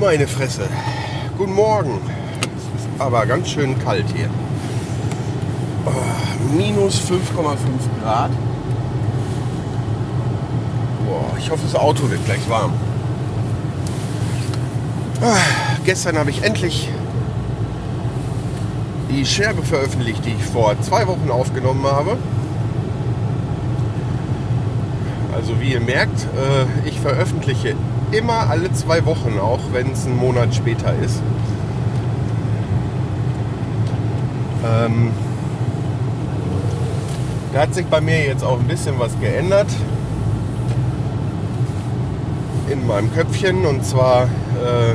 Meine Fresse. Guten Morgen. Es ist aber ganz schön kalt hier. Oh, minus 5,5 Grad. Boah, ich hoffe, das Auto wird gleich warm. Ah, gestern habe ich endlich die Scherbe veröffentlicht, die ich vor zwei Wochen aufgenommen habe. Also wie ihr merkt, äh, ich veröffentliche immer alle zwei Wochen, auch wenn es einen Monat später ist. Ähm, da hat sich bei mir jetzt auch ein bisschen was geändert in meinem Köpfchen. Und zwar äh,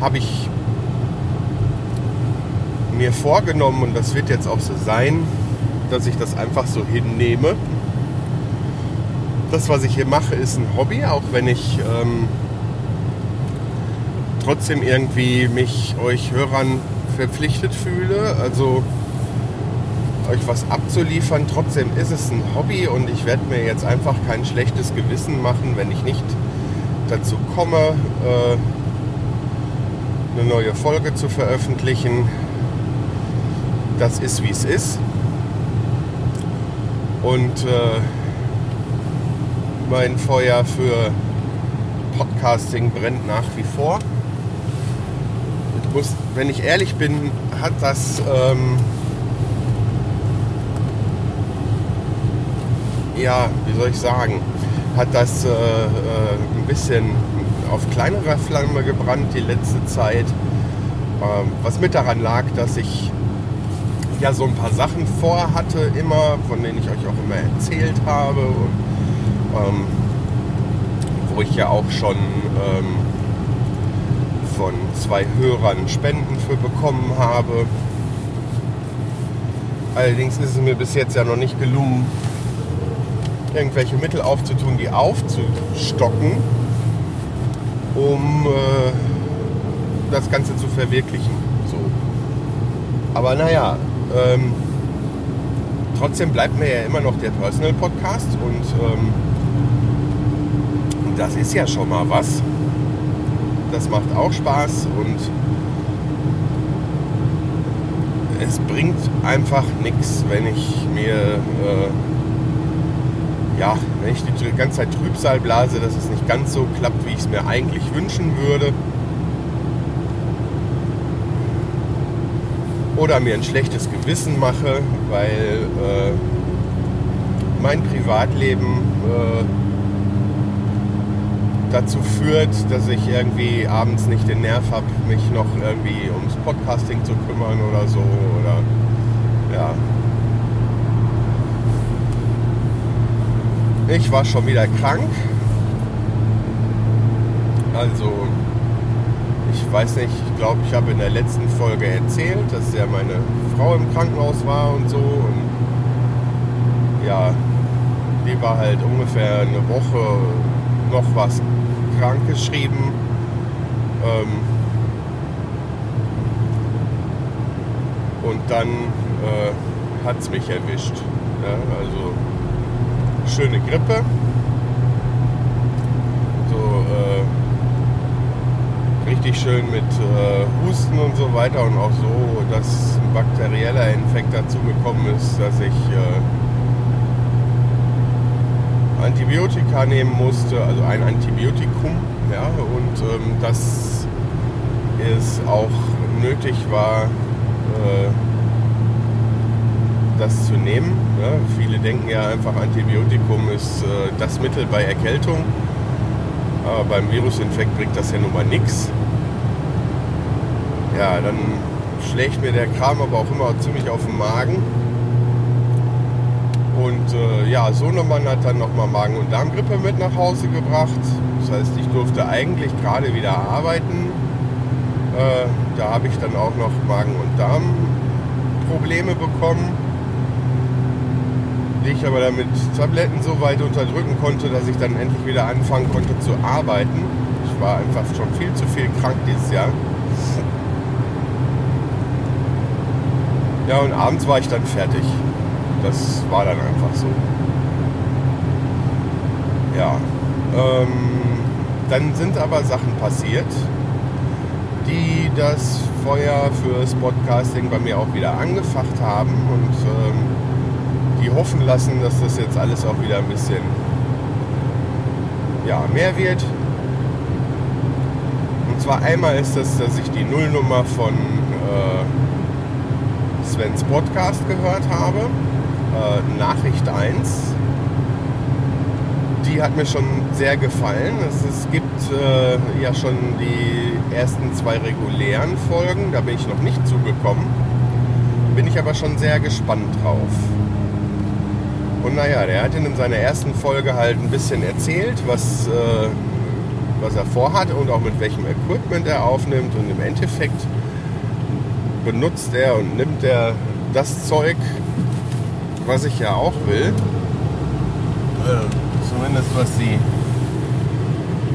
habe ich mir vorgenommen, und das wird jetzt auch so sein, dass ich das einfach so hinnehme. Das, was ich hier mache, ist ein Hobby, auch wenn ich ähm, trotzdem irgendwie mich euch Hörern verpflichtet fühle. Also euch was abzuliefern. Trotzdem ist es ein Hobby und ich werde mir jetzt einfach kein schlechtes Gewissen machen, wenn ich nicht dazu komme, äh, eine neue Folge zu veröffentlichen. Das ist wie es ist. Und äh, mein Feuer für Podcasting brennt nach wie vor. Muss, wenn ich ehrlich bin, hat das ähm, ja, wie soll ich sagen, hat das äh, äh, ein bisschen auf kleinerer Flamme gebrannt die letzte Zeit. Ähm, was mit daran lag, dass ich ja so ein paar Sachen vorhatte immer, von denen ich euch auch immer erzählt habe. Und, ähm, wo ich ja auch schon ähm, von zwei Hörern Spenden für bekommen habe. Allerdings ist es mir bis jetzt ja noch nicht gelungen, irgendwelche Mittel aufzutun, die aufzustocken, um äh, das Ganze zu verwirklichen. So. Aber naja, ähm, trotzdem bleibt mir ja immer noch der Personal Podcast und ähm, das ist ja schon mal was. Das macht auch Spaß und es bringt einfach nichts, wenn ich mir äh, ja, wenn ich die ganze Zeit Trübsal blase, dass es nicht ganz so klappt, wie ich es mir eigentlich wünschen würde. Oder mir ein schlechtes Gewissen mache, weil äh, mein Privatleben äh, dazu führt, dass ich irgendwie abends nicht den Nerv habe, mich noch irgendwie ums Podcasting zu kümmern oder so. Oder ja, Ich war schon wieder krank. Also, ich weiß nicht, ich glaube, ich habe in der letzten Folge erzählt, dass ja meine Frau im Krankenhaus war und so. Und ja, die war halt ungefähr eine Woche noch was krank geschrieben. Ähm, und dann äh, hat es mich erwischt. Ja, also schöne Grippe. So äh, richtig schön mit äh, Husten und so weiter und auch so, dass ein bakterieller Infekt dazu gekommen ist, dass ich äh, Antibiotika nehmen musste, also ein Antibiotikum, ja, und ähm, dass es auch nötig war, äh, das zu nehmen. Ja, viele denken ja einfach, Antibiotikum ist äh, das Mittel bei Erkältung. Aber beim Virusinfekt bringt das ja nun mal nichts. Ja, dann schlägt mir der Kram aber auch immer ziemlich auf den Magen. Und äh, ja, Sohnemann hat dann nochmal Magen- und Darmgrippe mit nach Hause gebracht. Das heißt, ich durfte eigentlich gerade wieder arbeiten. Äh, da habe ich dann auch noch Magen- und Darmprobleme bekommen, die ich aber damit Tabletten so weit unterdrücken konnte, dass ich dann endlich wieder anfangen konnte zu arbeiten. Ich war einfach schon viel zu viel krank dieses Jahr. Ja, und abends war ich dann fertig. Das war dann einfach so. Ja. Ähm, dann sind aber Sachen passiert, die das Feuer fürs Podcasting bei mir auch wieder angefacht haben und ähm, die hoffen lassen, dass das jetzt alles auch wieder ein bisschen ja, mehr wird. Und zwar einmal ist das, dass ich die Nullnummer von äh, Svens Podcast gehört habe, äh, Nachricht 1 die hat mir schon sehr gefallen. Es, es gibt äh, ja schon die ersten zwei regulären Folgen, da bin ich noch nicht zugekommen. Bin ich aber schon sehr gespannt drauf. Und naja, der hat in seiner ersten Folge halt ein bisschen erzählt, was, äh, was er vorhat und auch mit welchem Equipment er aufnimmt. Und im Endeffekt benutzt er und nimmt er das Zeug, was ich ja auch will. Äh, zumindest was die.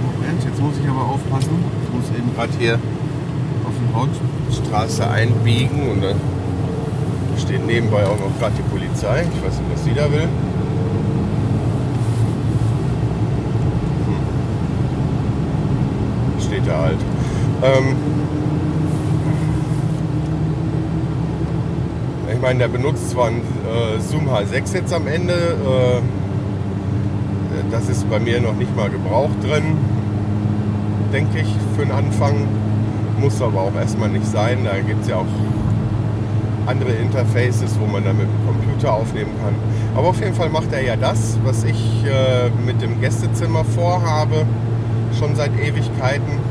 Moment, jetzt muss ich aber aufpassen. Ich muss eben gerade hier auf die Hauptstraße einbiegen und da steht nebenbei auch noch gerade die Polizei. Ich weiß nicht, was die da will. Hm. Steht da halt. Ähm meine, der benutzt zwar einen äh, Zoom H6 jetzt am Ende. Äh, das ist bei mir noch nicht mal Gebrauch drin, denke ich, für den Anfang. Muss aber auch erstmal nicht sein. Da gibt es ja auch andere Interfaces, wo man dann mit dem Computer aufnehmen kann. Aber auf jeden Fall macht er ja das, was ich äh, mit dem Gästezimmer vorhabe, schon seit Ewigkeiten.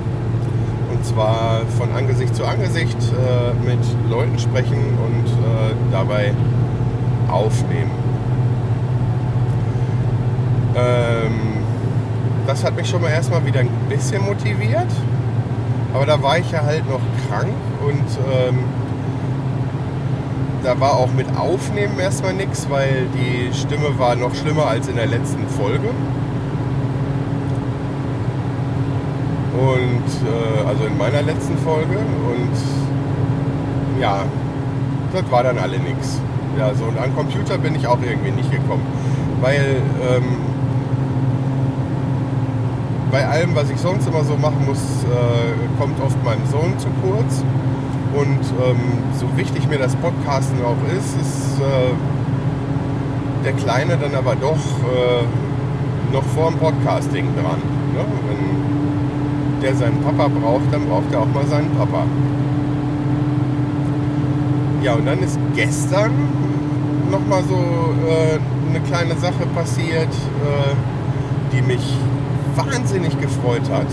Und zwar von Angesicht zu Angesicht äh, mit Leuten sprechen und äh, dabei aufnehmen. Ähm, das hat mich schon mal erstmal wieder ein bisschen motiviert. Aber da war ich ja halt noch krank und ähm, da war auch mit Aufnehmen erstmal nichts, weil die Stimme war noch schlimmer als in der letzten Folge. Und äh, also in meiner letzten Folge. Und ja, das war dann alle nichts. Ja, so und an Computer bin ich auch irgendwie nicht gekommen. Weil ähm, bei allem, was ich sonst immer so machen muss, äh, kommt oft mein Sohn zu kurz. Und ähm, so wichtig mir das Podcasten auch ist, ist äh, der Kleine dann aber doch äh, noch vor dem Podcasting dran. Ne? Wenn der seinen Papa braucht, dann braucht er auch mal seinen Papa. Ja, und dann ist gestern nochmal so äh, eine kleine Sache passiert, äh, die mich wahnsinnig gefreut hat.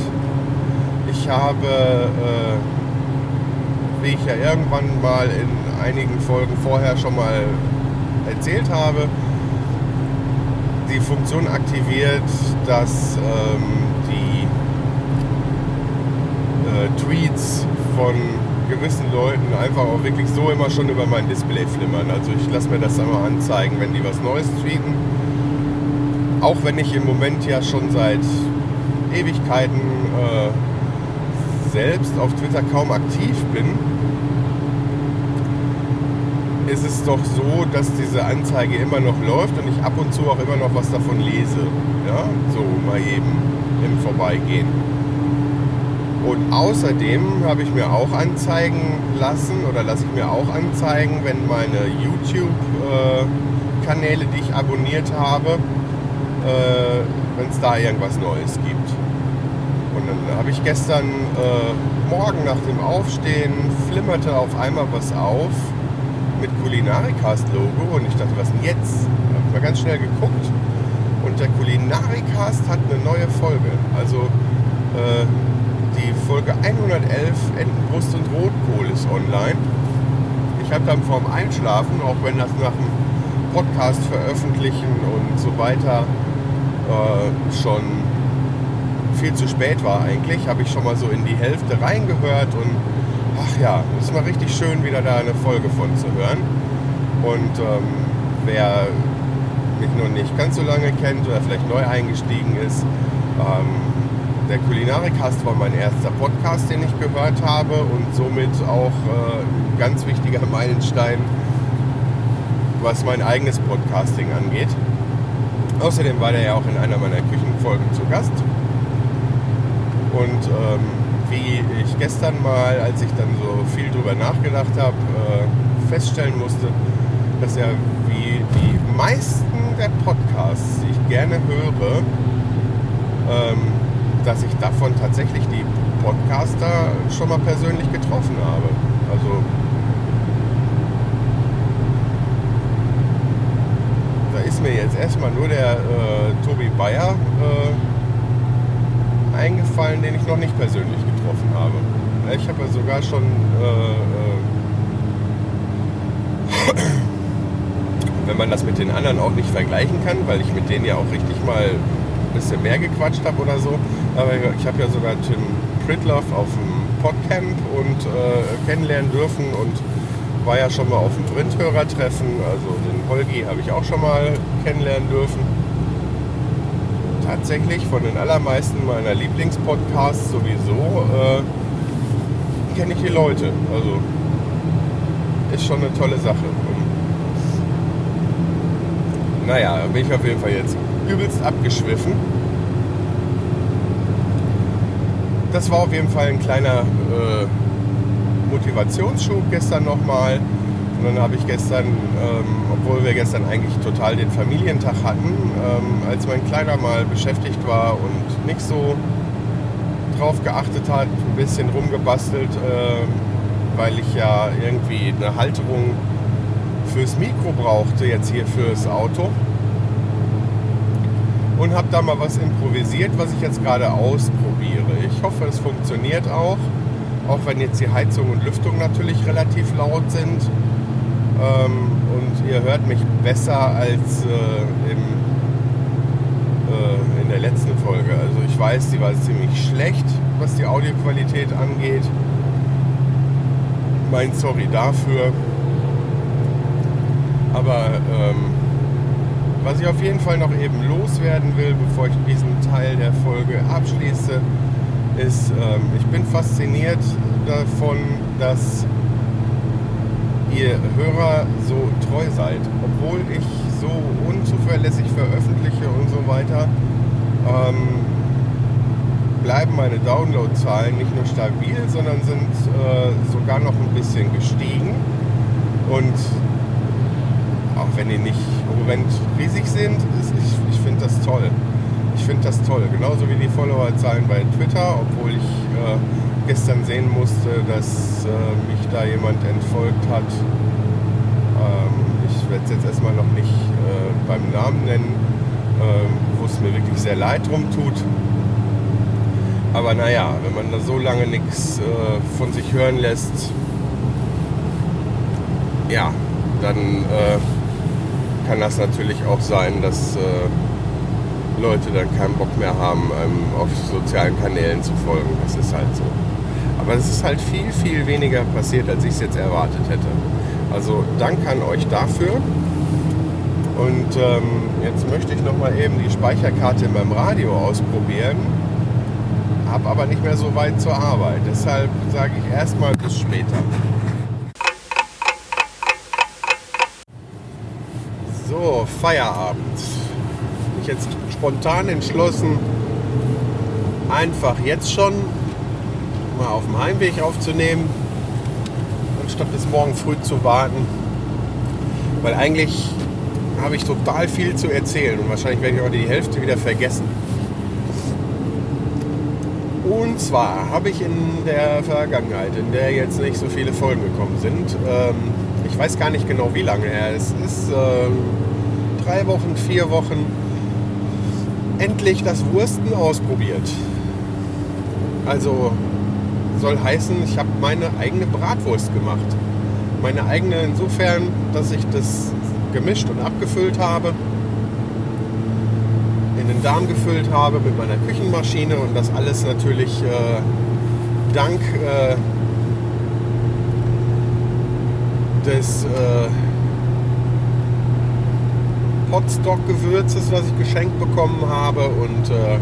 Ich habe, äh, wie ich ja irgendwann mal in einigen Folgen vorher schon mal erzählt habe, die Funktion aktiviert, dass ähm, äh, Tweets von gewissen Leuten einfach auch wirklich so immer schon über mein Display flimmern. Also ich lasse mir das immer anzeigen, wenn die was Neues tweeten. Auch wenn ich im Moment ja schon seit Ewigkeiten äh, selbst auf Twitter kaum aktiv bin, ist es doch so, dass diese Anzeige immer noch läuft und ich ab und zu auch immer noch was davon lese. Ja, so mal eben im Vorbeigehen. Und außerdem habe ich mir auch anzeigen lassen oder lasse ich mir auch anzeigen, wenn meine YouTube-Kanäle, die ich abonniert habe, äh, wenn es da irgendwas Neues gibt. Und dann habe ich gestern äh, Morgen nach dem Aufstehen flimmerte auf einmal was auf mit Kulinarikast-Logo und ich dachte, was denn jetzt? Habe mal ganz schnell geguckt und der Kulinarikast hat eine neue Folge. Also äh, Folge 111 Entenbrust und Rotkohl ist online. Ich habe dann vorm Einschlafen, auch wenn das nach dem Podcast veröffentlichen und so weiter äh, schon viel zu spät war eigentlich, habe ich schon mal so in die Hälfte reingehört und ach ja, es ist mal richtig schön, wieder da eine Folge von zu hören. Und ähm, wer mich noch nicht ganz so lange kennt oder vielleicht neu eingestiegen ist, ähm, der Kulinarikast war mein erster Podcast, den ich gehört habe und somit auch äh, ein ganz wichtiger Meilenstein, was mein eigenes Podcasting angeht. Außerdem war der ja auch in einer meiner Küchenfolgen zu Gast. Und ähm, wie ich gestern mal, als ich dann so viel drüber nachgedacht habe, äh, feststellen musste, dass er wie die meisten der Podcasts, die ich gerne höre, ähm, dass ich davon tatsächlich die Podcaster schon mal persönlich getroffen habe. Also da ist mir jetzt erstmal nur der äh, Tobi Bayer äh, eingefallen, den ich noch nicht persönlich getroffen habe. Ich habe ja sogar schon äh, äh wenn man das mit den anderen auch nicht vergleichen kann, weil ich mit denen ja auch richtig mal ein bisschen mehr gequatscht habe oder so. Aber ich habe ja sogar Tim Pritloff auf dem Podcamp und äh, kennenlernen dürfen und war ja schon mal auf dem Print-Hörertreffen. Also den Holgi habe ich auch schon mal kennenlernen dürfen. Tatsächlich von den allermeisten meiner Lieblingspodcasts sowieso äh, kenne ich die Leute. Also ist schon eine tolle Sache. Naja, bin ich auf jeden Fall jetzt übelst abgeschwiffen. Das war auf jeden Fall ein kleiner äh, Motivationsschub gestern nochmal. Und dann habe ich gestern, ähm, obwohl wir gestern eigentlich total den Familientag hatten, ähm, als mein Kleiner mal beschäftigt war und nicht so drauf geachtet hat, ein bisschen rumgebastelt, äh, weil ich ja irgendwie eine Halterung fürs Mikro brauchte, jetzt hier fürs Auto. Und habe da mal was improvisiert, was ich jetzt gerade ausprobiere. Ich hoffe, es funktioniert auch, auch wenn jetzt die Heizung und Lüftung natürlich relativ laut sind. Ähm, und ihr hört mich besser als äh, im, äh, in der letzten Folge. Also ich weiß, die war ziemlich schlecht, was die Audioqualität angeht. Mein Sorry dafür. Aber ähm, was ich auf jeden Fall noch eben loswerden will, bevor ich diesen Teil der Folge abschließe, ist, ähm, ich bin fasziniert davon, dass ihr Hörer so treu seid. Obwohl ich so unzuverlässig veröffentliche und so weiter, ähm, bleiben meine Downloadzahlen nicht nur stabil, sondern sind äh, sogar noch ein bisschen gestiegen. Und auch wenn die nicht im Moment riesig sind, ist, ich, ich finde das toll. Ich finde das toll. Genauso wie die Followerzahlen bei Twitter, obwohl ich äh, gestern sehen musste, dass äh, mich da jemand entfolgt hat. Ähm, ich werde es jetzt erstmal noch nicht äh, beim Namen nennen, ähm, wo es mir wirklich sehr leid drum tut. Aber naja, wenn man da so lange nichts äh, von sich hören lässt, ja, dann äh, kann das natürlich auch sein, dass äh, Leute dann keinen Bock mehr haben, ähm, auf sozialen Kanälen zu folgen. Das ist halt so. Aber es ist halt viel, viel weniger passiert, als ich es jetzt erwartet hätte. Also danke an euch dafür. Und ähm, jetzt möchte ich nochmal eben die Speicherkarte in meinem Radio ausprobieren. Hab aber nicht mehr so weit zur Arbeit. Deshalb sage ich erstmal bis später. So, Feierabend. Ich jetzt spontan entschlossen, einfach jetzt schon mal auf dem Heimweg aufzunehmen, anstatt bis morgen früh zu warten. Weil eigentlich habe ich total viel zu erzählen und wahrscheinlich werde ich auch die Hälfte wieder vergessen. Und zwar habe ich in der Vergangenheit, in der jetzt nicht so viele Folgen gekommen sind, ähm, ich weiß gar nicht genau wie lange her es ist, ähm, drei Wochen, vier Wochen, endlich das Wursten ausprobiert. Also soll heißen, ich habe meine eigene Bratwurst gemacht. Meine eigene insofern, dass ich das gemischt und abgefüllt habe. In den Darm gefüllt habe mit meiner Küchenmaschine und das alles natürlich äh, dank äh, des äh, Potstock-Gewürzes, was ich geschenkt bekommen habe und äh,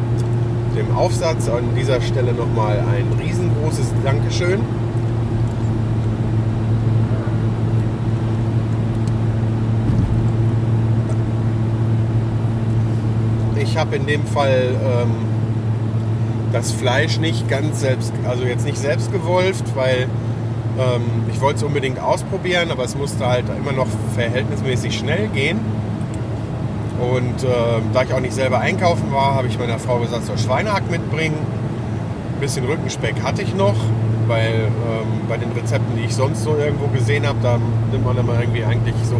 dem Aufsatz an dieser Stelle nochmal ein riesengroßes Dankeschön. Ich habe in dem Fall ähm, das Fleisch nicht ganz selbst, also jetzt nicht selbst gewolft, weil ähm, ich wollte es unbedingt ausprobieren, aber es musste halt immer noch verhältnismäßig schnell gehen. Und äh, da ich auch nicht selber einkaufen war, habe ich meiner Frau gesagt, soll Schweinehack mitbringen. Ein bisschen Rückenspeck hatte ich noch, weil ähm, bei den Rezepten, die ich sonst so irgendwo gesehen habe, da nimmt man immer irgendwie eigentlich so,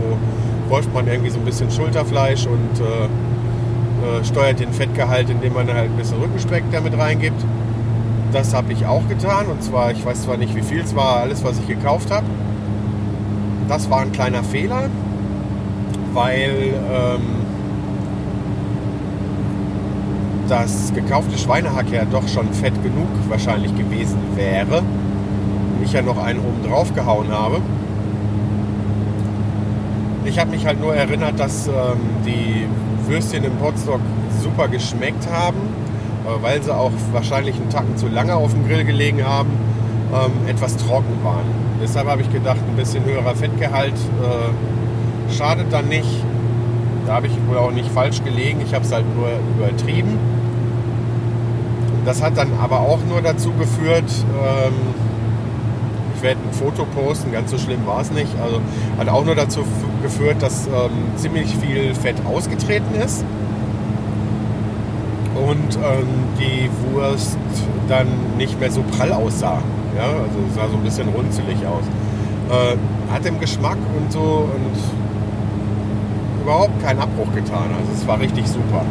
wolft man irgendwie so ein bisschen Schulterfleisch und äh, äh, steuert den Fettgehalt, indem man halt ein bisschen Rückenspeck damit reingibt. Das habe ich auch getan und zwar, ich weiß zwar nicht wie viel es war, alles was ich gekauft habe. Das war ein kleiner Fehler, weil ähm, das gekaufte Schweinehack ja doch schon fett genug wahrscheinlich gewesen wäre. Und ich ja noch einen oben drauf gehauen habe. Ich habe mich halt nur erinnert, dass ähm, die Würstchen im Potstock super geschmeckt haben, äh, weil sie auch wahrscheinlich einen Tacken zu lange auf dem Grill gelegen haben, ähm, etwas trocken waren. Deshalb habe ich gedacht, ein bisschen höherer Fettgehalt äh, schadet dann nicht. Da habe ich wohl auch nicht falsch gelegen, ich habe es halt nur übertrieben. Das hat dann aber auch nur dazu geführt, ähm, ich werde ein Foto posten, ganz so schlimm war es nicht. Also hat auch nur dazu geführt, dass ähm, ziemlich viel Fett ausgetreten ist und ähm, die Wurst dann nicht mehr so prall aussah. Ja, also sah so ein bisschen runzelig aus. Äh, hat dem Geschmack und so und überhaupt keinen Abbruch getan. Also es war richtig super.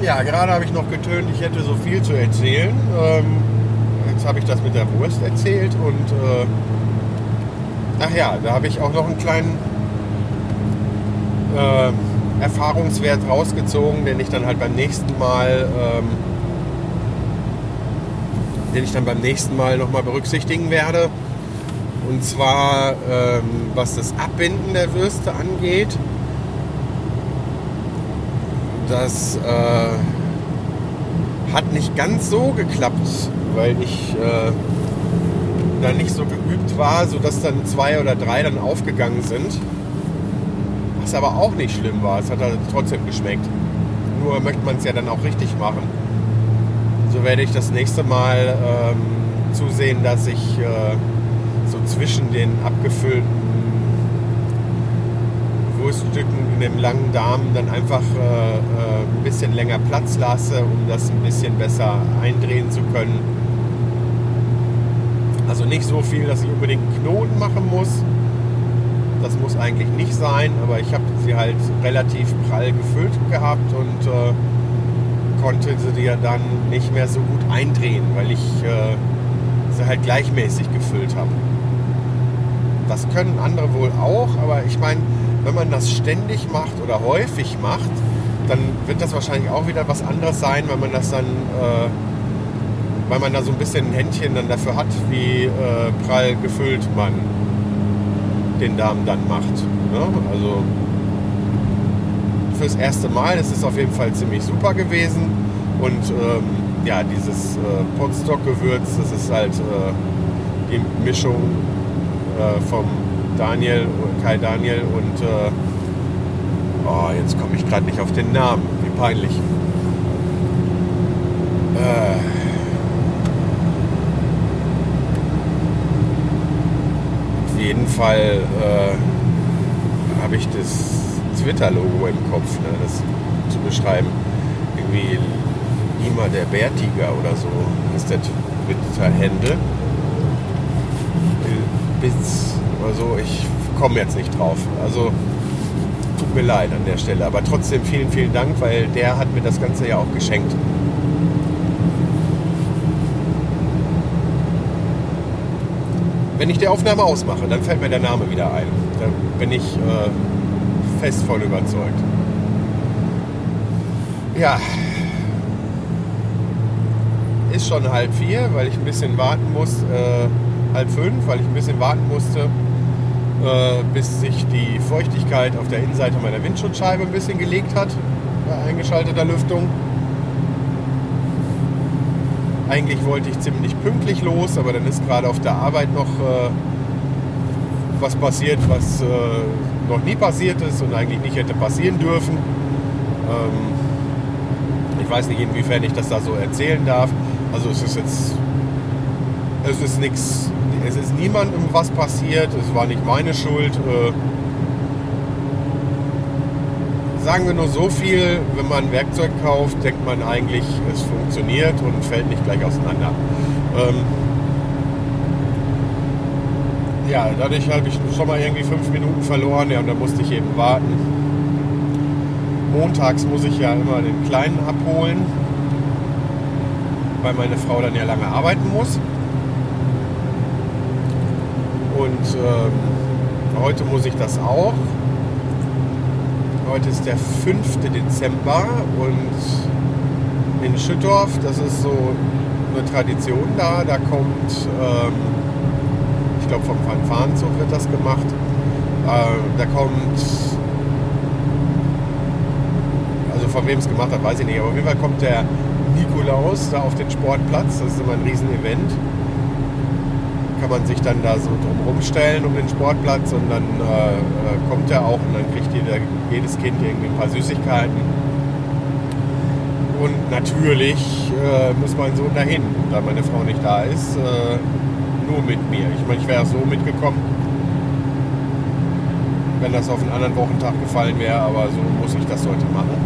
Ja, gerade habe ich noch getönt, ich hätte so viel zu erzählen. Ähm, jetzt habe ich das mit der Wurst erzählt und äh, ach ja, da habe ich auch noch einen kleinen äh, Erfahrungswert rausgezogen, den ich dann halt beim nächsten Mal, ähm, den ich dann beim nächsten Mal nochmal berücksichtigen werde. Und zwar ähm, was das Abbinden der Würste angeht das äh, hat nicht ganz so geklappt, weil ich äh, da nicht so geübt war, sodass dann zwei oder drei dann aufgegangen sind. Was aber auch nicht schlimm war. Es hat halt trotzdem geschmeckt. Nur möchte man es ja dann auch richtig machen. So werde ich das nächste Mal ähm, zusehen, dass ich äh, zwischen den abgefüllten Wurststücken in dem langen Darm dann einfach äh, äh, ein bisschen länger Platz lasse, um das ein bisschen besser eindrehen zu können. Also nicht so viel, dass ich unbedingt Knoten machen muss. Das muss eigentlich nicht sein, aber ich habe sie halt relativ prall gefüllt gehabt und äh, konnte sie ja dann nicht mehr so gut eindrehen, weil ich äh, sie halt gleichmäßig gefüllt habe. Das können andere wohl auch, aber ich meine, wenn man das ständig macht oder häufig macht, dann wird das wahrscheinlich auch wieder was anderes sein, wenn man das dann, äh, weil man da so ein bisschen ein Händchen dann dafür hat, wie äh, prall gefüllt man den Darm dann macht. Ne? Also fürs erste Mal ist es auf jeden Fall ziemlich super gewesen und ähm, ja, dieses äh, Potstock-Gewürz, das ist halt äh, die Mischung äh, vom Daniel, Kai Daniel und äh, oh, jetzt komme ich gerade nicht auf den Namen. Wie peinlich. Äh, auf jeden Fall äh, habe ich das Twitter-Logo im Kopf, ne, das zu beschreiben. Irgendwie Lima der Bärtiger oder so ist der Twitter-Hände. Bis oder so. Ich komme jetzt nicht drauf. Also tut mir leid an der Stelle. Aber trotzdem vielen, vielen Dank, weil der hat mir das Ganze ja auch geschenkt. wenn ich die Aufnahme ausmache, dann fällt mir der Name wieder ein. Da bin ich äh, fest voll überzeugt. Ja. Ist schon halb vier, weil ich ein bisschen warten muss. Äh, halb fünf, weil ich ein bisschen warten musste, äh, bis sich die Feuchtigkeit auf der Innenseite meiner Windschutzscheibe ein bisschen gelegt hat bei eingeschalteter Lüftung. Eigentlich wollte ich ziemlich pünktlich los, aber dann ist gerade auf der Arbeit noch äh, was passiert, was äh, noch nie passiert ist und eigentlich nicht hätte passieren dürfen. Ähm, ich weiß nicht, inwiefern ich das da so erzählen darf. Also es ist jetzt, es ist nichts, es ist niemandem was passiert, es war nicht meine Schuld. Äh, sagen wir nur so viel, wenn man Werkzeug kauft, denkt man eigentlich, es funktioniert und fällt nicht gleich auseinander. Ähm, ja, dadurch habe ich schon mal irgendwie fünf Minuten verloren ja, und da musste ich eben warten. Montags muss ich ja immer den Kleinen abholen, weil meine Frau dann ja lange arbeiten muss. Und ähm, heute muss ich das auch. Heute ist der 5. Dezember und in Schüttorf, das ist so eine Tradition da, da kommt, ähm, ich glaube vom Fanfarenzug wird das gemacht, äh, da kommt, also von wem es gemacht hat, weiß ich nicht, aber auf jeden Fall kommt der Nikolaus da auf den Sportplatz, das ist immer ein Riesenevent kann man sich dann da so drumherum stellen um den Sportplatz und dann äh, äh, kommt er auch und dann kriegt jeder, jedes Kind irgendwie ein paar Süßigkeiten. Und natürlich äh, muss mein Sohn dahin, da meine Frau nicht da ist, äh, nur mit mir. Ich meine, ich wäre so mitgekommen, wenn das auf einen anderen Wochentag gefallen wäre, aber so muss ich das heute machen.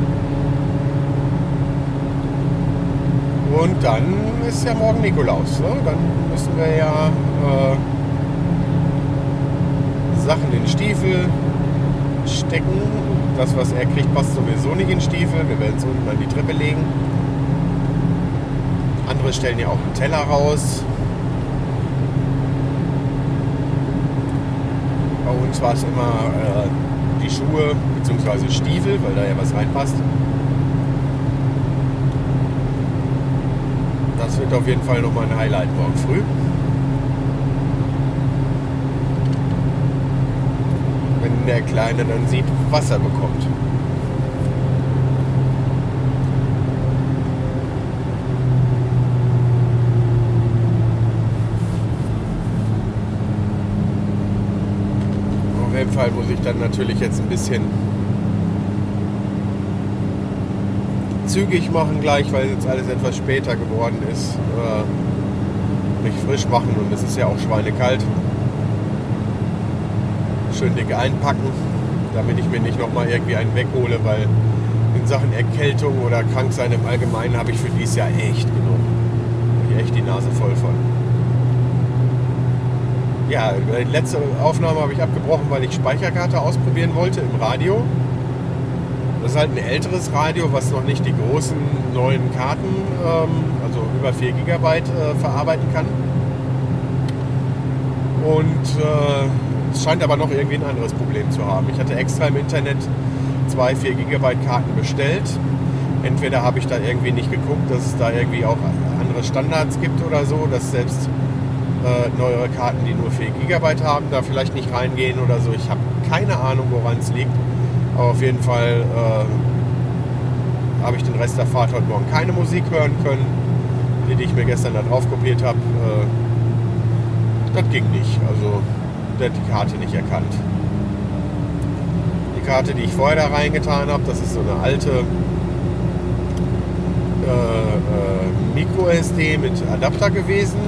Und dann ist ja morgen Nikolaus. Ne? Dann müssen wir ja äh, Sachen in Stiefel stecken. Das, was er kriegt, passt sowieso nicht in Stiefel. Wir werden es unten an die Treppe legen. Andere stellen ja auch einen Teller raus. Bei uns war es immer äh, die Schuhe bzw. Stiefel, weil da ja was reinpasst. Das wird auf jeden Fall nochmal ein Highlight morgen früh. Wenn der Kleine dann sieht, was er bekommt. Auf jeden Fall muss ich dann natürlich jetzt ein bisschen zügig machen gleich, weil jetzt alles etwas später geworden ist. Äh, mich frisch machen und es ist ja auch schweinekalt. Schön dick einpacken, damit ich mir nicht nochmal irgendwie einen weghole, weil in Sachen Erkältung oder Kranksein im Allgemeinen habe ich für dieses Jahr echt genug. Ich echt die Nase voll von. Ja, die letzte Aufnahme habe ich abgebrochen, weil ich Speicherkarte ausprobieren wollte im Radio. Das ist halt ein älteres Radio, was noch nicht die großen neuen Karten, ähm, also über 4 GB äh, verarbeiten kann. Und äh, es scheint aber noch irgendwie ein anderes Problem zu haben. Ich hatte extra im Internet zwei 4 GB Karten bestellt. Entweder habe ich da irgendwie nicht geguckt, dass es da irgendwie auch andere Standards gibt oder so, dass selbst äh, neuere Karten, die nur 4 GB haben, da vielleicht nicht reingehen oder so. Ich habe keine Ahnung, woran es liegt. Aber auf jeden Fall äh, habe ich den Rest der Fahrt heute Morgen keine Musik hören können. Die, die ich mir gestern da drauf kopiert habe, äh, das ging nicht. Also der hat die Karte nicht erkannt. Die Karte, die ich vorher da reingetan habe, das ist so eine alte äh, äh Micro SD mit Adapter gewesen.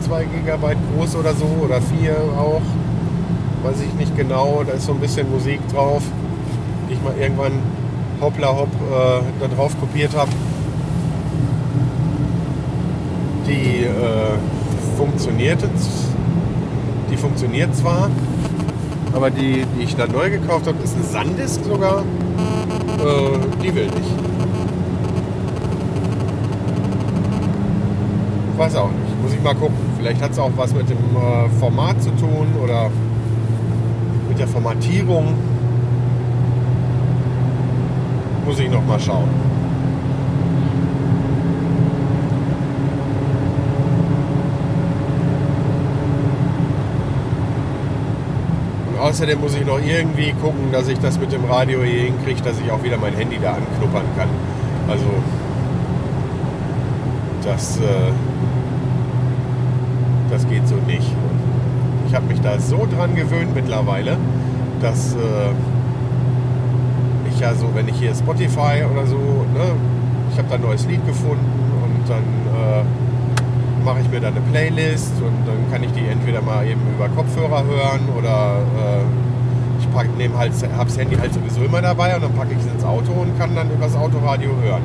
2 GB groß oder so oder 4 auch. Weiß ich nicht genau. Da ist so ein bisschen Musik drauf ich mal irgendwann hoppla hopp äh, da drauf kopiert habe. Die äh, funktioniert die funktioniert zwar, aber die, die ich da neu gekauft habe, ist eine Sandisk sogar. Äh, die will nicht. Weiß auch nicht. Muss ich mal gucken. Vielleicht hat es auch was mit dem äh, Format zu tun oder mit der Formatierung. Muss ich noch mal schauen. Und außerdem muss ich noch irgendwie gucken, dass ich das mit dem Radio hier hinkriege, dass ich auch wieder mein Handy da anknuppern kann. Also das, äh, das geht so nicht. Ich habe mich da so dran gewöhnt mittlerweile, dass äh, ja so, wenn ich hier Spotify oder so, ne, ich habe da ein neues Lied gefunden und dann äh, mache ich mir da eine Playlist und dann kann ich die entweder mal eben über Kopfhörer hören oder äh, ich pack, nehm halt, das Handy halt sowieso immer dabei und dann packe ich es ins Auto und kann dann übers Autoradio hören.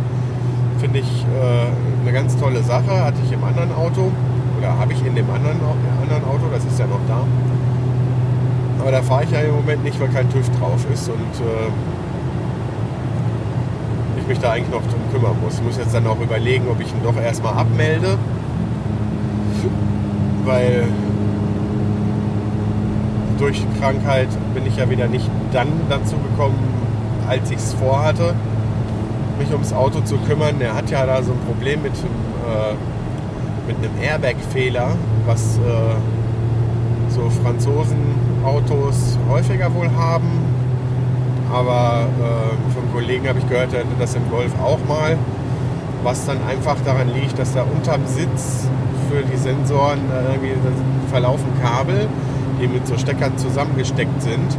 Finde ich äh, eine ganz tolle Sache. Hatte ich im anderen Auto oder habe ich in dem anderen, anderen Auto, das ist ja noch da. Aber da fahre ich ja im Moment nicht, weil kein TÜV drauf ist und äh, ich mich da eigentlich noch drum kümmern muss. Ich muss jetzt dann auch überlegen, ob ich ihn doch erstmal abmelde. Weil durch die Krankheit bin ich ja wieder nicht dann dazu gekommen, als ich es vorhatte, mich ums Auto zu kümmern. Er hat ja da so ein Problem mit, äh, mit einem Airbag-Fehler, was äh, so Franzosen-Autos häufiger wohl haben. Aber äh, vom Kollegen habe ich gehört, er hatte das im Golf auch mal. Was dann einfach daran liegt, dass da unterm Sitz für die Sensoren äh, irgendwie verlaufen Kabel, die mit so Steckern zusammengesteckt sind.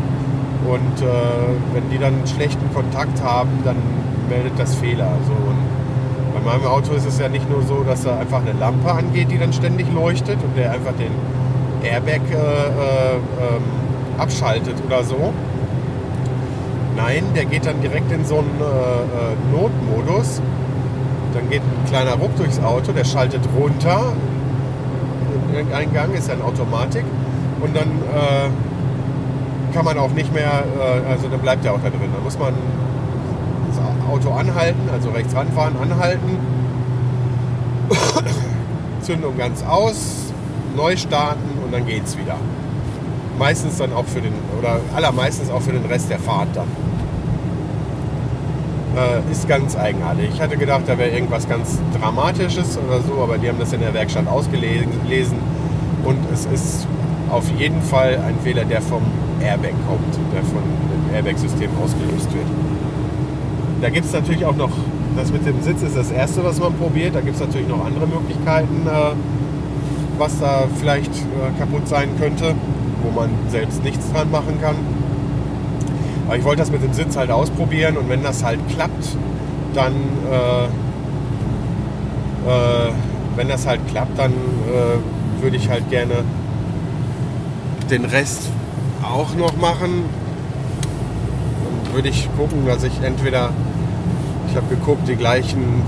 Und äh, wenn die dann schlechten Kontakt haben, dann meldet das Fehler. So. Und bei meinem Auto ist es ja nicht nur so, dass da einfach eine Lampe angeht, die dann ständig leuchtet und der einfach den Airbag äh, äh, ähm, abschaltet oder so. Nein, der geht dann direkt in so einen äh, äh Notmodus. Dann geht ein kleiner Ruck durchs Auto, der schaltet runter. Eingang ist ja in Automatik. Und dann äh, kann man auch nicht mehr, äh, also dann bleibt er auch da drin. Dann muss man das Auto anhalten, also rechts ranfahren, anhalten, Zündung ganz aus, neu starten und dann geht's wieder. Meistens dann auch für den, oder allermeistens auch für den Rest der Fahrt dann. Äh, ist ganz eigenartig. Ich hatte gedacht, da wäre irgendwas ganz Dramatisches oder so, aber die haben das in der Werkstatt ausgelesen und es ist auf jeden Fall ein Fehler, der vom Airbag kommt, der von dem Airbag-System ausgelöst wird. Da gibt es natürlich auch noch, das mit dem Sitz ist das Erste, was man probiert. Da gibt es natürlich noch andere Möglichkeiten, äh, was da vielleicht äh, kaputt sein könnte, wo man selbst nichts dran machen kann. Aber ich wollte das mit dem Sitz halt ausprobieren und wenn das halt klappt, dann, äh, äh wenn das halt klappt, dann äh, würde ich halt gerne den Rest auch noch machen. Dann würde ich gucken, dass ich entweder, ich habe geguckt, die gleichen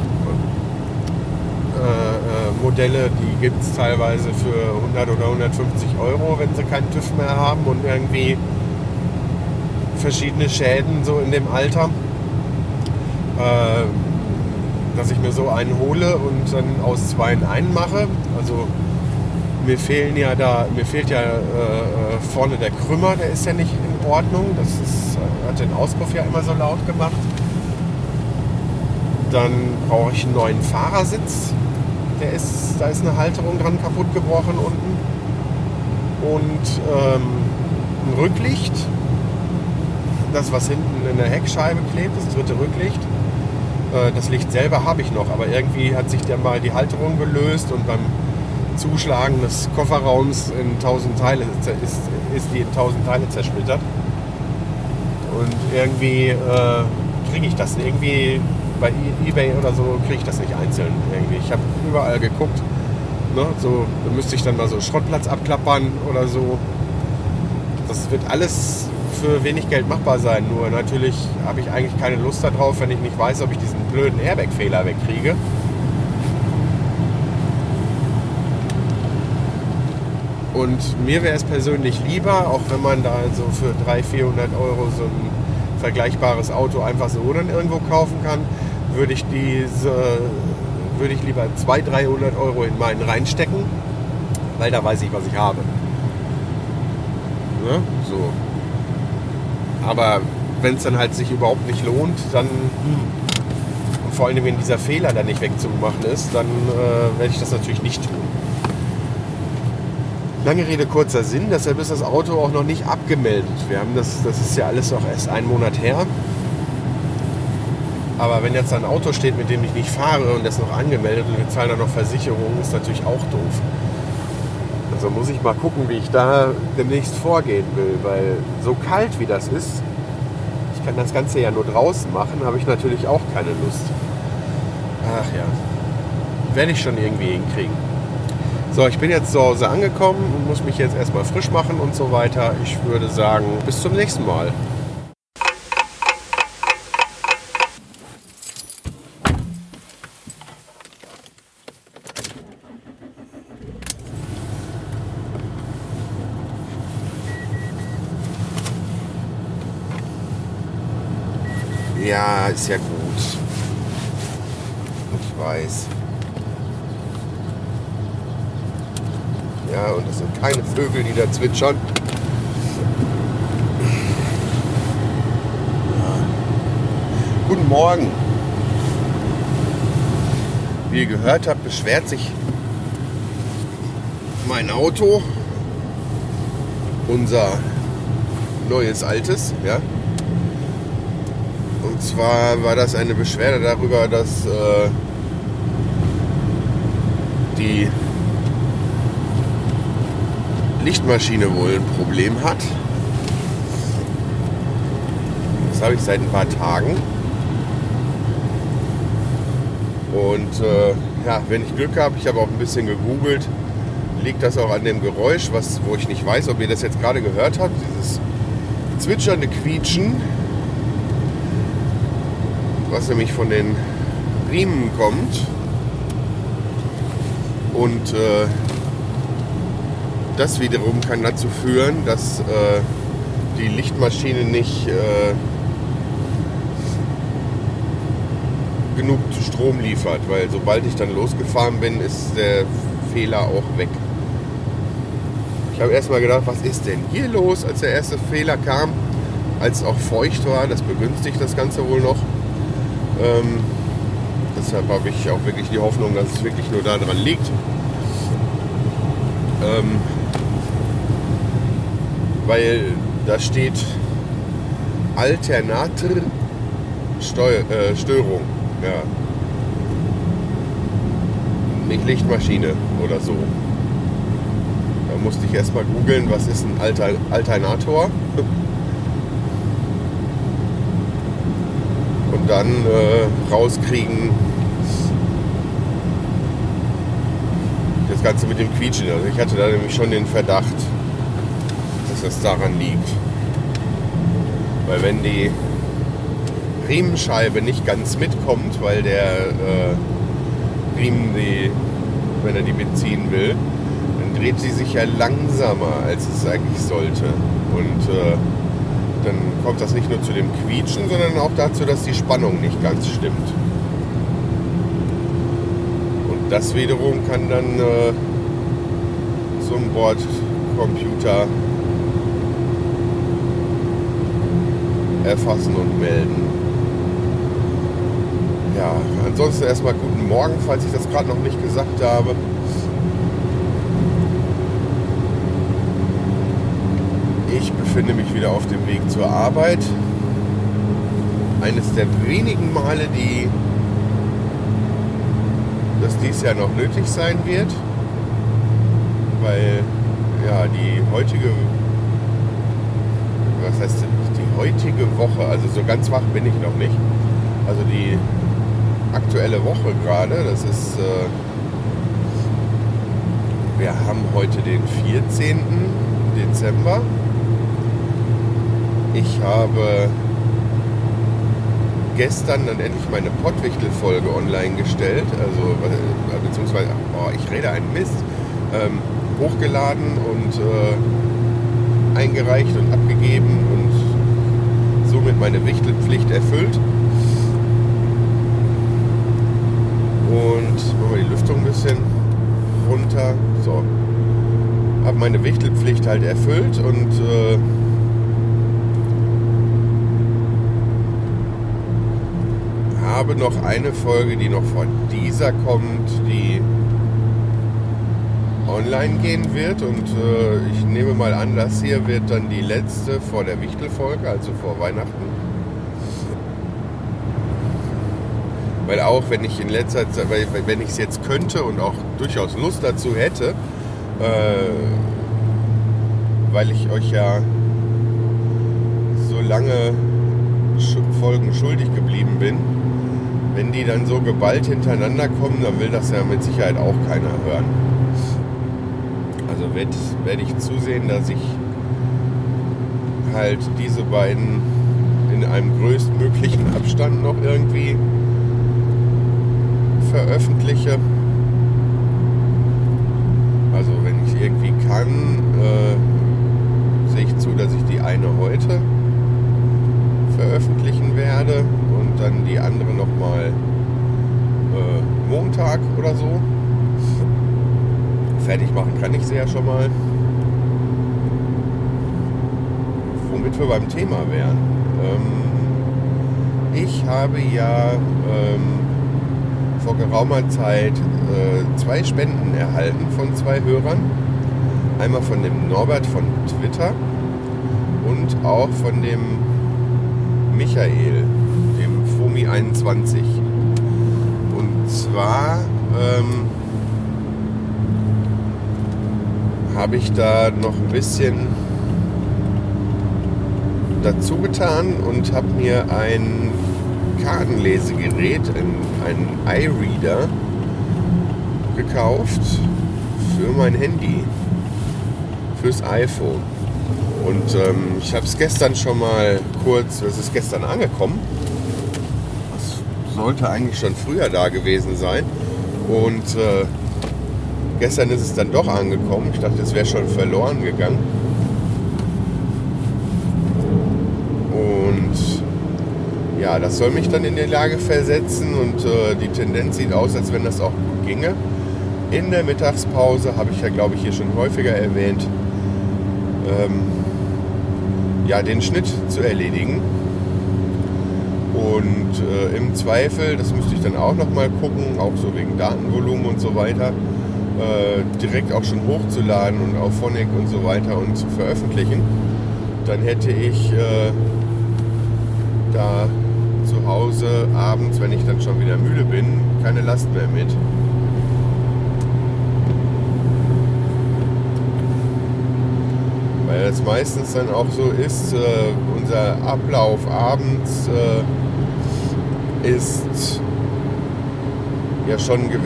äh, Modelle, die gibt es teilweise für 100 oder 150 Euro, wenn sie keinen TÜV mehr haben und irgendwie verschiedene Schäden so in dem Alter. Äh, dass ich mir so einen hole und dann aus zwei einen mache. Also mir fehlen ja da, mir fehlt ja äh, äh, vorne der Krümmer, der ist ja nicht in Ordnung. Das ist, äh, hat den Auspuff ja immer so laut gemacht. Dann brauche ich einen neuen Fahrersitz. Der ist, da ist eine Halterung dran kaputt gebrochen unten. Und ähm, ein Rücklicht. Das, was hinten in der Heckscheibe klebt, das dritte Rücklicht. Äh, das Licht selber habe ich noch, aber irgendwie hat sich dann mal die Halterung gelöst und beim Zuschlagen des Kofferraums in tausend Teile ist, ist die in tausend Teile zersplittert. Und irgendwie äh, kriege ich das irgendwie bei eBay oder so kriege ich das nicht einzeln irgendwie. Ich habe überall geguckt. Ne? So, da müsste ich dann mal so Schrottplatz abklappern oder so. Das wird alles für wenig Geld machbar sein. Nur natürlich habe ich eigentlich keine Lust darauf, wenn ich nicht weiß, ob ich diesen blöden Airbag-Fehler wegkriege. Und mir wäre es persönlich lieber, auch wenn man da so für 300, 400 Euro so ein vergleichbares Auto einfach so dann irgendwo kaufen kann, würde ich diese, würde ich lieber 200, 300 Euro in meinen reinstecken weil da weiß ich, was ich habe. Ne? So. Aber wenn es dann halt sich überhaupt nicht lohnt, dann und vor allem, wenn dieser Fehler dann nicht wegzumachen ist, dann äh, werde ich das natürlich nicht tun. Lange Rede, kurzer Sinn, deshalb ist das Auto auch noch nicht abgemeldet. Wir haben das, das ist ja alles auch erst einen Monat her. Aber wenn jetzt ein Auto steht, mit dem ich nicht fahre und das noch angemeldet und wir zahlen dann noch Versicherungen, ist natürlich auch doof. Also muss ich mal gucken, wie ich da demnächst vorgehen will, weil so kalt wie das ist, ich kann das Ganze ja nur draußen machen, habe ich natürlich auch keine Lust. Ach ja, werde ich schon irgendwie hinkriegen. So, ich bin jetzt zu Hause angekommen und muss mich jetzt erstmal frisch machen und so weiter. Ich würde sagen, bis zum nächsten Mal. Ja, ist ja gut. Ich weiß. Ja, und es sind keine Vögel, die da zwitschern. Ja. Guten Morgen. Wie ihr gehört habt, beschwert sich mein Auto, unser neues altes, ja. Und zwar war das eine Beschwerde darüber, dass äh, die Lichtmaschine wohl ein Problem hat. Das habe ich seit ein paar Tagen. Und äh, ja, wenn ich Glück habe, ich habe auch ein bisschen gegoogelt, liegt das auch an dem Geräusch, was, wo ich nicht weiß, ob ihr das jetzt gerade gehört habt. Dieses zwitschernde Quietschen, was nämlich von den Riemen kommt. Und äh, das wiederum kann dazu führen, dass äh, die Lichtmaschine nicht äh, genug Strom liefert, weil sobald ich dann losgefahren bin, ist der Fehler auch weg. Ich habe erstmal gedacht, was ist denn hier los, als der erste Fehler kam, als es auch feucht war, das begünstigt das Ganze wohl noch. Ähm, deshalb habe ich auch wirklich die Hoffnung, dass es wirklich nur daran liegt. Ähm, weil da steht Alternator Steu äh, Störung. Ja. Nicht Lichtmaschine oder so. Da musste ich erstmal googeln, was ist ein Alter Alternator. dann äh, rauskriegen, das Ganze mit dem Quietschen. Also ich hatte da nämlich schon den Verdacht, dass es daran liegt. Weil wenn die Riemenscheibe nicht ganz mitkommt, weil der äh, Riemen, die, wenn er die mitziehen will, dann dreht sie sich ja langsamer, als es eigentlich sollte. Und äh, dann kommt das nicht nur zu dem Quietschen, sondern auch dazu, dass die Spannung nicht ganz stimmt. Und das wiederum kann dann äh, so ein Bordcomputer erfassen und melden. Ja, ansonsten erstmal guten Morgen, falls ich das gerade noch nicht gesagt habe. Ich befinde mich wieder auf dem Weg zur Arbeit. Eines der wenigen Male, die das dies Jahr noch nötig sein wird, weil ja die heutige, was heißt die heutige Woche, also so ganz wach bin ich noch nicht. Also die aktuelle Woche gerade, das ist, äh, wir haben heute den 14. Dezember. Ich habe gestern dann endlich meine Pottwichtel-Folge online gestellt, also äh, beziehungsweise, oh, ich rede einen Mist, ähm, hochgeladen und äh, eingereicht und abgegeben und somit meine Wichtelpflicht erfüllt. Und machen wir die Lüftung ein bisschen runter. So. habe meine Wichtelpflicht halt erfüllt und äh, habe noch eine Folge, die noch vor dieser kommt, die online gehen wird und äh, ich nehme mal an, das hier wird dann die letzte vor der Wichtelfolge, also vor Weihnachten. Weil auch wenn ich in letzter Zeit, weil, wenn ich es jetzt könnte und auch durchaus Lust dazu hätte, äh, weil ich euch ja so lange Folgen schuldig geblieben bin, wenn die dann so geballt hintereinander kommen, dann will das ja mit Sicherheit auch keiner hören. Also werde werd ich zusehen, dass ich halt diese beiden in einem größtmöglichen Abstand noch irgendwie veröffentliche. Also wenn ich irgendwie kann, äh, sehe ich zu, dass ich die eine heute veröffentlichen werde dann die andere nochmal äh, Montag oder so. Fertig machen kann ich sie ja schon mal. Womit wir beim Thema wären. Ähm, ich habe ja ähm, vor geraumer Zeit äh, zwei Spenden erhalten von zwei Hörern. Einmal von dem Norbert von Twitter und auch von dem Michael, dem FOMI21. Und zwar ähm, habe ich da noch ein bisschen dazu getan und habe mir ein Kartenlesegerät, ein, ein iReader gekauft für mein Handy, fürs iPhone. Und ähm, ich habe es gestern schon mal kurz, es ist gestern angekommen. Sollte eigentlich schon früher da gewesen sein. Und äh, gestern ist es dann doch angekommen. Ich dachte, es wäre schon verloren gegangen. Und ja, das soll mich dann in die Lage versetzen und äh, die Tendenz sieht aus, als wenn das auch gut ginge. In der Mittagspause habe ich ja, glaube ich, hier schon häufiger erwähnt, ähm, ja, den Schnitt zu erledigen. Und äh, im Zweifel, das müsste ich dann auch nochmal gucken, auch so wegen Datenvolumen und so weiter, äh, direkt auch schon hochzuladen und auf Phonic und so weiter und zu veröffentlichen. Dann hätte ich äh, da zu Hause abends, wenn ich dann schon wieder müde bin, keine Last mehr mit. Weil es meistens dann auch so ist, äh, unser Ablauf abends äh, ist ja schon gew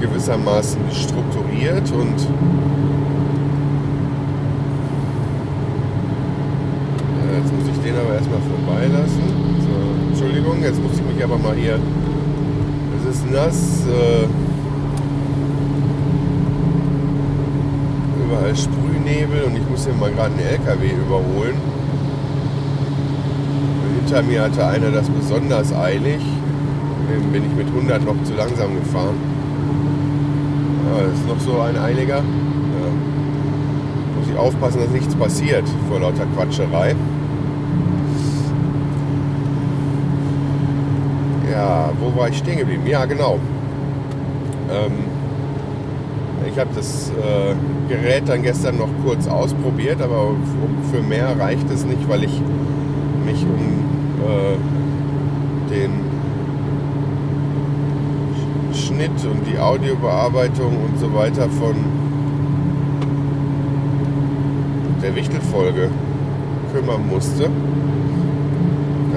gewissermaßen strukturiert und jetzt muss ich den aber erstmal vorbeilassen. So, Entschuldigung, jetzt muss ich mich aber mal hier. Es ist nass. Äh, überall Sprühnebel und ich muss hier mal gerade einen LKW überholen. Hinter mir hatte einer das besonders eilig. Dem bin ich mit 100 noch zu langsam gefahren. Ja, das ist noch so ein eiliger. Ja. Muss ich aufpassen, dass nichts passiert vor lauter Quatscherei. Ja, wo war ich stehen geblieben? Ja, genau. Ähm, ich habe das äh, Gerät dann gestern noch kurz ausprobiert, aber für mehr reicht es nicht, weil ich mich um äh, den Schnitt und die Audiobearbeitung und so weiter von der Wichtelfolge kümmern musste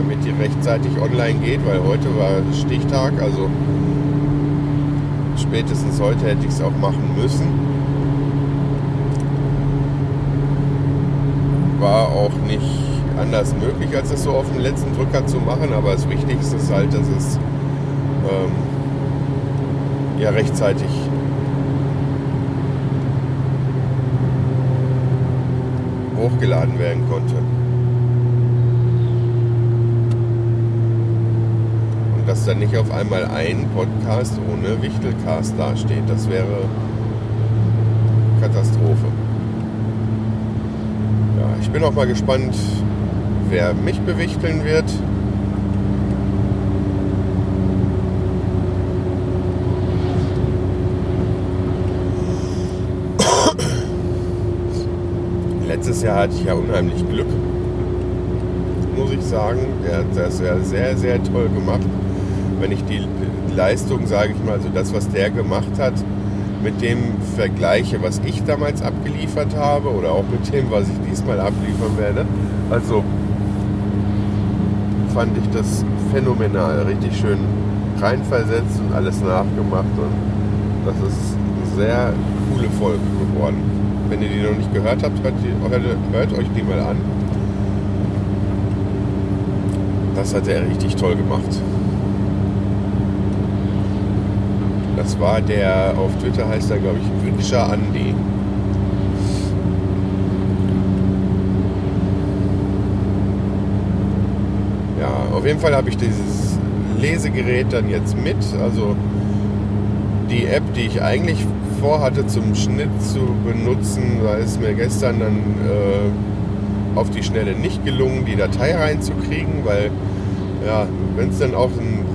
damit die rechtzeitig online geht, weil heute war Stichtag, also spätestens heute hätte ich es auch machen müssen. War auch nicht anders möglich, als es so auf den letzten Drücker zu machen, aber das Wichtigste ist halt, dass es ähm, ja rechtzeitig hochgeladen werden konnte. dass dann nicht auf einmal ein Podcast ohne Wichtelcast dasteht. Das wäre Katastrophe. Ja, ich bin auch mal gespannt, wer mich bewichteln wird. Letztes Jahr hatte ich ja unheimlich Glück, muss ich sagen. Er hat das ja sehr, sehr toll gemacht. Wenn ich die Leistung, sage ich mal, also das, was der gemacht hat, mit dem vergleiche, was ich damals abgeliefert habe oder auch mit dem, was ich diesmal abliefern werde. Also fand ich das phänomenal, richtig schön reinversetzt und alles nachgemacht und das ist eine sehr coole Folge geworden. Wenn ihr die noch nicht gehört habt, hört, hört, hört euch die mal an. Das hat er richtig toll gemacht. Das war der, auf Twitter heißt er, glaube ich, Wünscher Andi. Ja, auf jeden Fall habe ich dieses Lesegerät dann jetzt mit. Also die App, die ich eigentlich vorhatte zum Schnitt zu benutzen, da ist mir gestern dann äh, auf die Schnelle nicht gelungen, die Datei reinzukriegen, weil ja, wenn es dann auch einen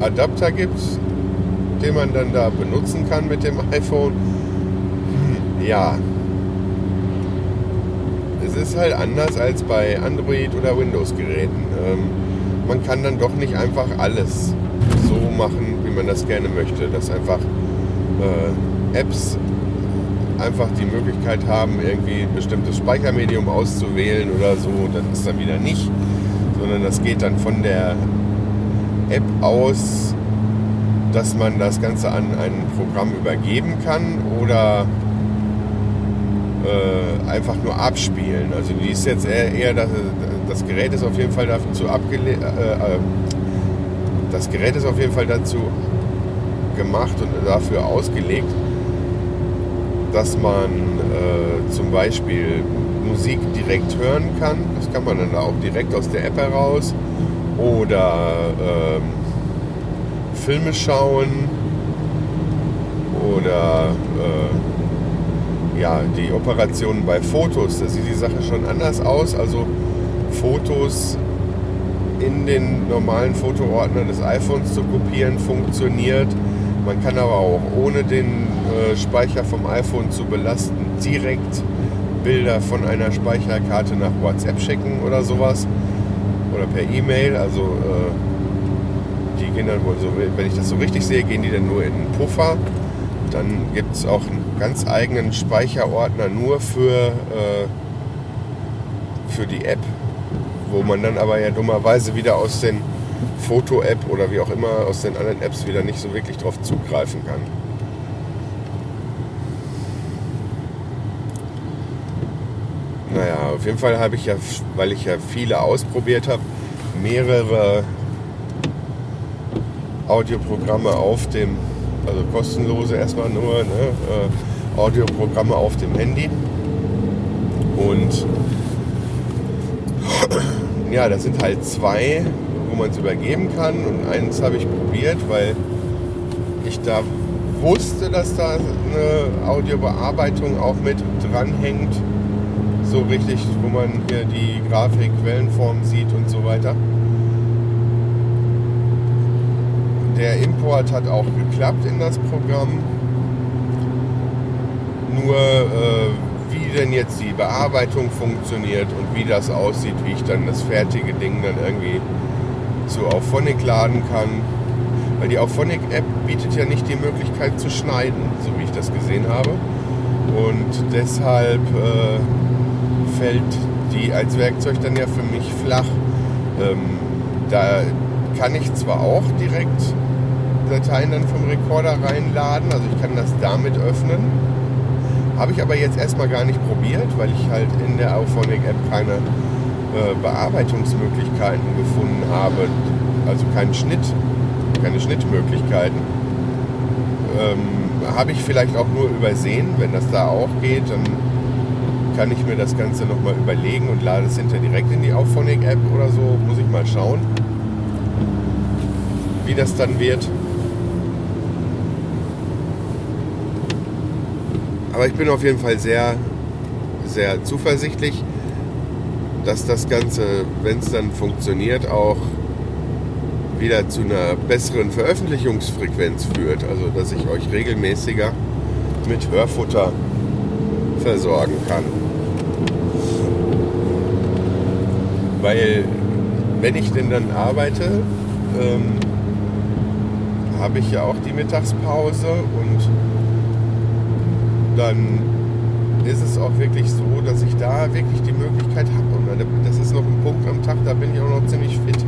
Adapter gibt, den man dann da benutzen kann mit dem iPhone. Ja. Es ist halt anders als bei Android- oder Windows-Geräten. Ähm, man kann dann doch nicht einfach alles so machen, wie man das gerne möchte. Dass einfach äh, Apps einfach die Möglichkeit haben, irgendwie ein bestimmtes Speichermedium auszuwählen oder so. Das ist dann wieder nicht. Sondern das geht dann von der App aus dass man das Ganze an ein Programm übergeben kann oder äh, einfach nur abspielen. Also die ist jetzt eher, eher das, das, Gerät ist auf jeden Fall dazu abgelegt, äh, äh, das Gerät ist auf jeden Fall dazu gemacht und dafür ausgelegt, dass man äh, zum Beispiel Musik direkt hören kann. Das kann man dann auch direkt aus der App heraus. Oder ähm, Filme schauen oder äh, ja, die Operationen bei Fotos. Da sieht die Sache schon anders aus. Also Fotos in den normalen Fotoordner des iPhones zu kopieren funktioniert. Man kann aber auch ohne den äh, Speicher vom iPhone zu belasten direkt Bilder von einer Speicherkarte nach WhatsApp schicken oder sowas oder per E-Mail. Also äh, die gehen dann wohl so, wenn ich das so richtig sehe, gehen die dann nur in einen Puffer. Dann gibt es auch einen ganz eigenen Speicherordner nur für, äh, für die App, wo man dann aber ja dummerweise wieder aus den Foto-App oder wie auch immer aus den anderen Apps wieder nicht so wirklich drauf zugreifen kann. Naja, auf jeden Fall habe ich ja, weil ich ja viele ausprobiert habe, mehrere Audioprogramme auf dem, also kostenlose erstmal nur, ne, äh, Audioprogramme auf dem Handy. Und ja, das sind halt zwei, wo man es übergeben kann. Und eins habe ich probiert, weil ich da wusste, dass da eine Audiobearbeitung auch mit dranhängt. So richtig, wo man hier die Grafik, Quellenform sieht und so weiter. Der Import hat auch geklappt in das Programm. Nur äh, wie denn jetzt die Bearbeitung funktioniert und wie das aussieht, wie ich dann das fertige Ding dann irgendwie zu Auphonic laden kann. Weil die Auphonic-App bietet ja nicht die Möglichkeit zu schneiden, so wie ich das gesehen habe. Und deshalb äh, fällt die als Werkzeug dann ja für mich flach. Ähm, da kann ich zwar auch direkt Dateien dann vom Rekorder reinladen. Also ich kann das damit öffnen. Habe ich aber jetzt erstmal gar nicht probiert, weil ich halt in der Auphonic App keine äh, Bearbeitungsmöglichkeiten gefunden habe. Also keinen Schnitt, keine Schnittmöglichkeiten. Ähm, habe ich vielleicht auch nur übersehen. Wenn das da auch geht, dann kann ich mir das Ganze nochmal überlegen und lade es hinter direkt in die Auphonic App oder so. Muss ich mal schauen, wie das dann wird. Aber ich bin auf jeden Fall sehr, sehr zuversichtlich, dass das Ganze, wenn es dann funktioniert, auch wieder zu einer besseren Veröffentlichungsfrequenz führt. Also dass ich euch regelmäßiger mit Hörfutter versorgen kann. Weil wenn ich denn dann arbeite, ähm, habe ich ja auch die Mittagspause und dann ist es auch wirklich so, dass ich da wirklich die Möglichkeit habe. Und das ist noch ein Punkt am Tag, da bin ich auch noch ziemlich fit.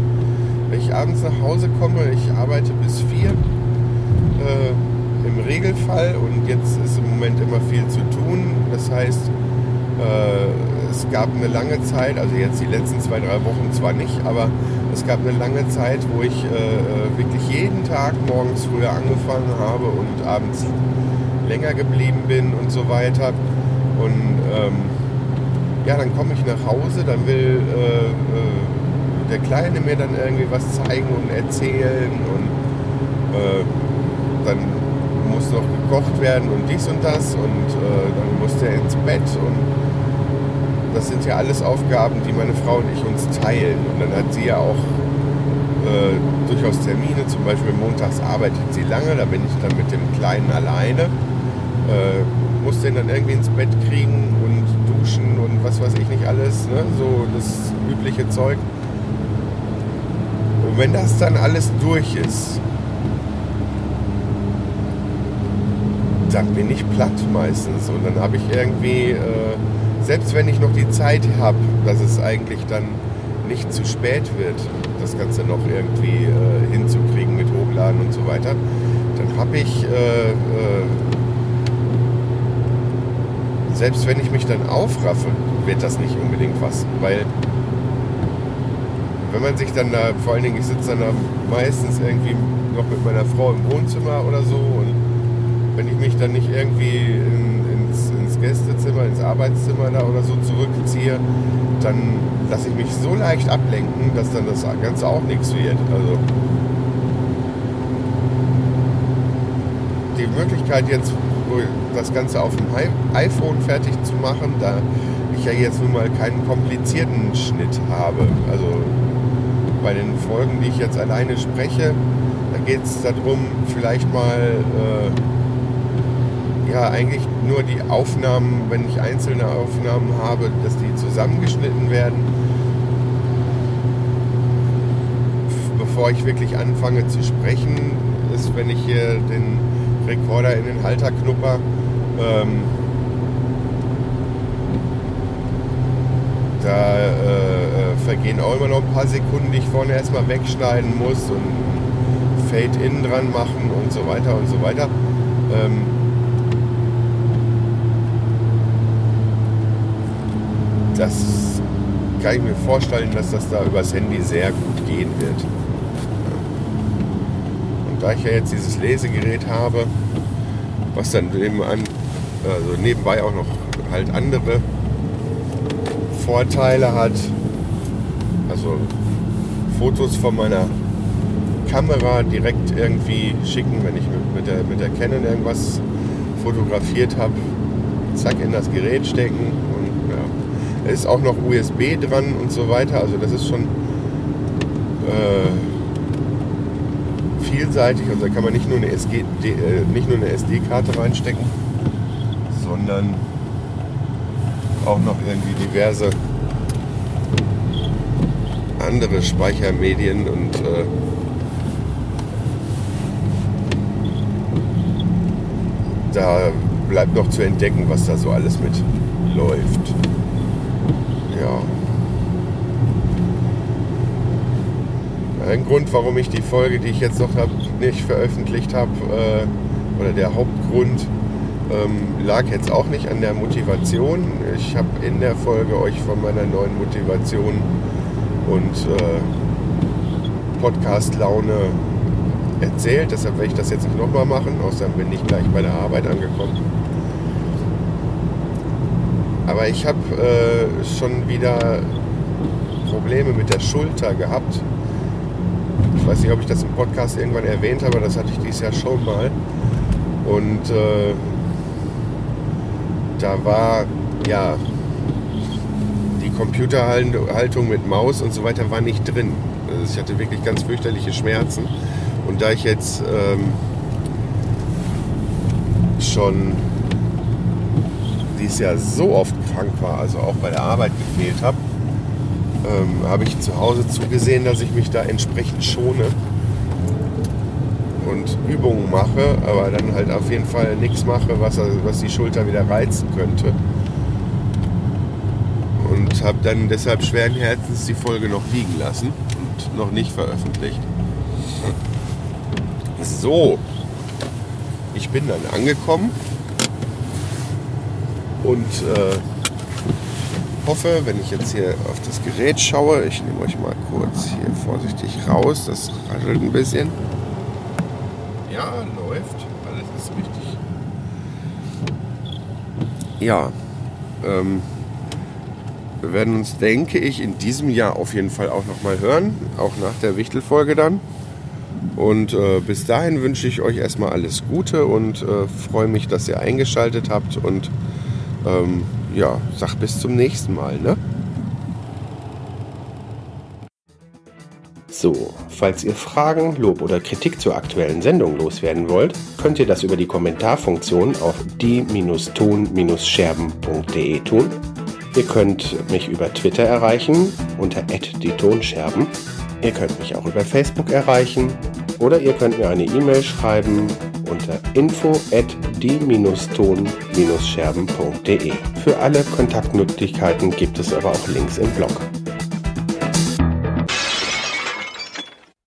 Wenn ich abends nach Hause komme, ich arbeite bis vier äh, im Regelfall und jetzt ist im Moment immer viel zu tun. Das heißt, äh, es gab eine lange Zeit, also jetzt die letzten zwei, drei Wochen zwar nicht, aber es gab eine lange Zeit, wo ich äh, wirklich jeden Tag morgens früher angefangen habe und abends länger geblieben bin und so weiter. Und ähm, ja, dann komme ich nach Hause, dann will äh, äh, der Kleine mir dann irgendwie was zeigen und erzählen und äh, dann muss noch gekocht werden und dies und das und äh, dann muss der ins Bett und das sind ja alles Aufgaben, die meine Frau und ich uns teilen. Und dann hat sie ja auch äh, durchaus Termine, zum Beispiel montags arbeitet sie lange, da bin ich dann mit dem Kleinen alleine. Äh, muss den dann irgendwie ins Bett kriegen und duschen und was weiß ich nicht alles, ne? so das übliche Zeug. Und wenn das dann alles durch ist, dann bin ich platt meistens und dann habe ich irgendwie äh, selbst wenn ich noch die Zeit habe, dass es eigentlich dann nicht zu spät wird, das Ganze noch irgendwie äh, hinzukriegen mit Hochladen und so weiter, dann habe ich, äh, äh, selbst wenn ich mich dann aufraffe, wird das nicht unbedingt was, weil wenn man sich dann da, vor allen Dingen, ich sitze dann da meistens irgendwie noch mit meiner Frau im Wohnzimmer oder so und wenn ich mich dann nicht irgendwie in Gästezimmer, ins Arbeitszimmer da oder so zurückziehe, dann lasse ich mich so leicht ablenken, dass dann das Ganze auch nichts wird. Also die Möglichkeit jetzt das Ganze auf dem iPhone fertig zu machen, da ich ja jetzt nun mal keinen komplizierten Schnitt habe. Also bei den Folgen, die ich jetzt alleine spreche, da geht es darum, vielleicht mal äh, ja eigentlich nur die Aufnahmen, wenn ich einzelne Aufnahmen habe, dass die zusammengeschnitten werden. Bevor ich wirklich anfange zu sprechen, ist, wenn ich hier den Rekorder in den Halter knupper, ähm, da äh, äh, vergehen auch immer noch ein paar Sekunden, die ich vorne erstmal wegschneiden muss und Fade-In dran machen und so weiter und so weiter. Ähm, das kann ich mir vorstellen, dass das da übers Handy sehr gut gehen wird. Und da ich ja jetzt dieses Lesegerät habe, was dann nebenan, also nebenbei auch noch halt andere Vorteile hat, also Fotos von meiner Kamera direkt irgendwie schicken, wenn ich mit der, mit der Canon irgendwas fotografiert habe, zack in das Gerät stecken ist auch noch USB dran und so weiter. Also das ist schon äh, vielseitig. Also da kann man nicht nur eine, SG, äh, nicht nur eine SD-Karte reinstecken, sondern auch noch irgendwie diverse andere Speichermedien und äh, da bleibt noch zu entdecken, was da so alles mit läuft ja. Ein Grund, warum ich die Folge, die ich jetzt noch hab, nicht veröffentlicht habe, äh, oder der Hauptgrund, ähm, lag jetzt auch nicht an der Motivation. Ich habe in der Folge euch von meiner neuen Motivation und äh, Podcast-Laune erzählt. Deshalb werde ich das jetzt nicht nochmal machen, außerdem bin ich gleich bei der Arbeit angekommen. Aber ich habe äh, schon wieder Probleme mit der Schulter gehabt. Ich weiß nicht, ob ich das im Podcast irgendwann erwähnt habe, das hatte ich dieses Jahr schon mal. Und äh, da war ja die Computerhaltung mit Maus und so weiter war nicht drin. Also ich hatte wirklich ganz fürchterliche Schmerzen. Und da ich jetzt ähm, schon dieses Jahr so oft krank war, also auch bei der Arbeit gefehlt habe, ähm, habe ich zu Hause zugesehen, dass ich mich da entsprechend schone und Übungen mache, aber dann halt auf jeden Fall nichts mache, was, was die Schulter wieder reizen könnte. Und habe dann deshalb schweren Herzens die Folge noch liegen lassen und noch nicht veröffentlicht. So, ich bin dann angekommen und äh, hoffe, wenn ich jetzt hier auf das Gerät schaue, ich nehme euch mal kurz hier vorsichtig raus, das raschelt ein bisschen. Ja, läuft, alles ist richtig. Ja, ähm, wir werden uns, denke ich, in diesem Jahr auf jeden Fall auch nochmal hören, auch nach der Wichtelfolge dann. Und äh, bis dahin wünsche ich euch erstmal alles Gute und äh, freue mich, dass ihr eingeschaltet habt und ähm, ja, sag bis zum nächsten Mal, ne? So, falls ihr Fragen, Lob oder Kritik zur aktuellen Sendung loswerden wollt, könnt ihr das über die Kommentarfunktion auf die-ton-scherben.de tun. Ihr könnt mich über Twitter erreichen unter die Tonscherben. Ihr könnt mich auch über Facebook erreichen oder ihr könnt mir eine E-Mail schreiben unter info at die-ton-scherben.de. Für alle Kontaktmöglichkeiten gibt es aber auch Links im Blog.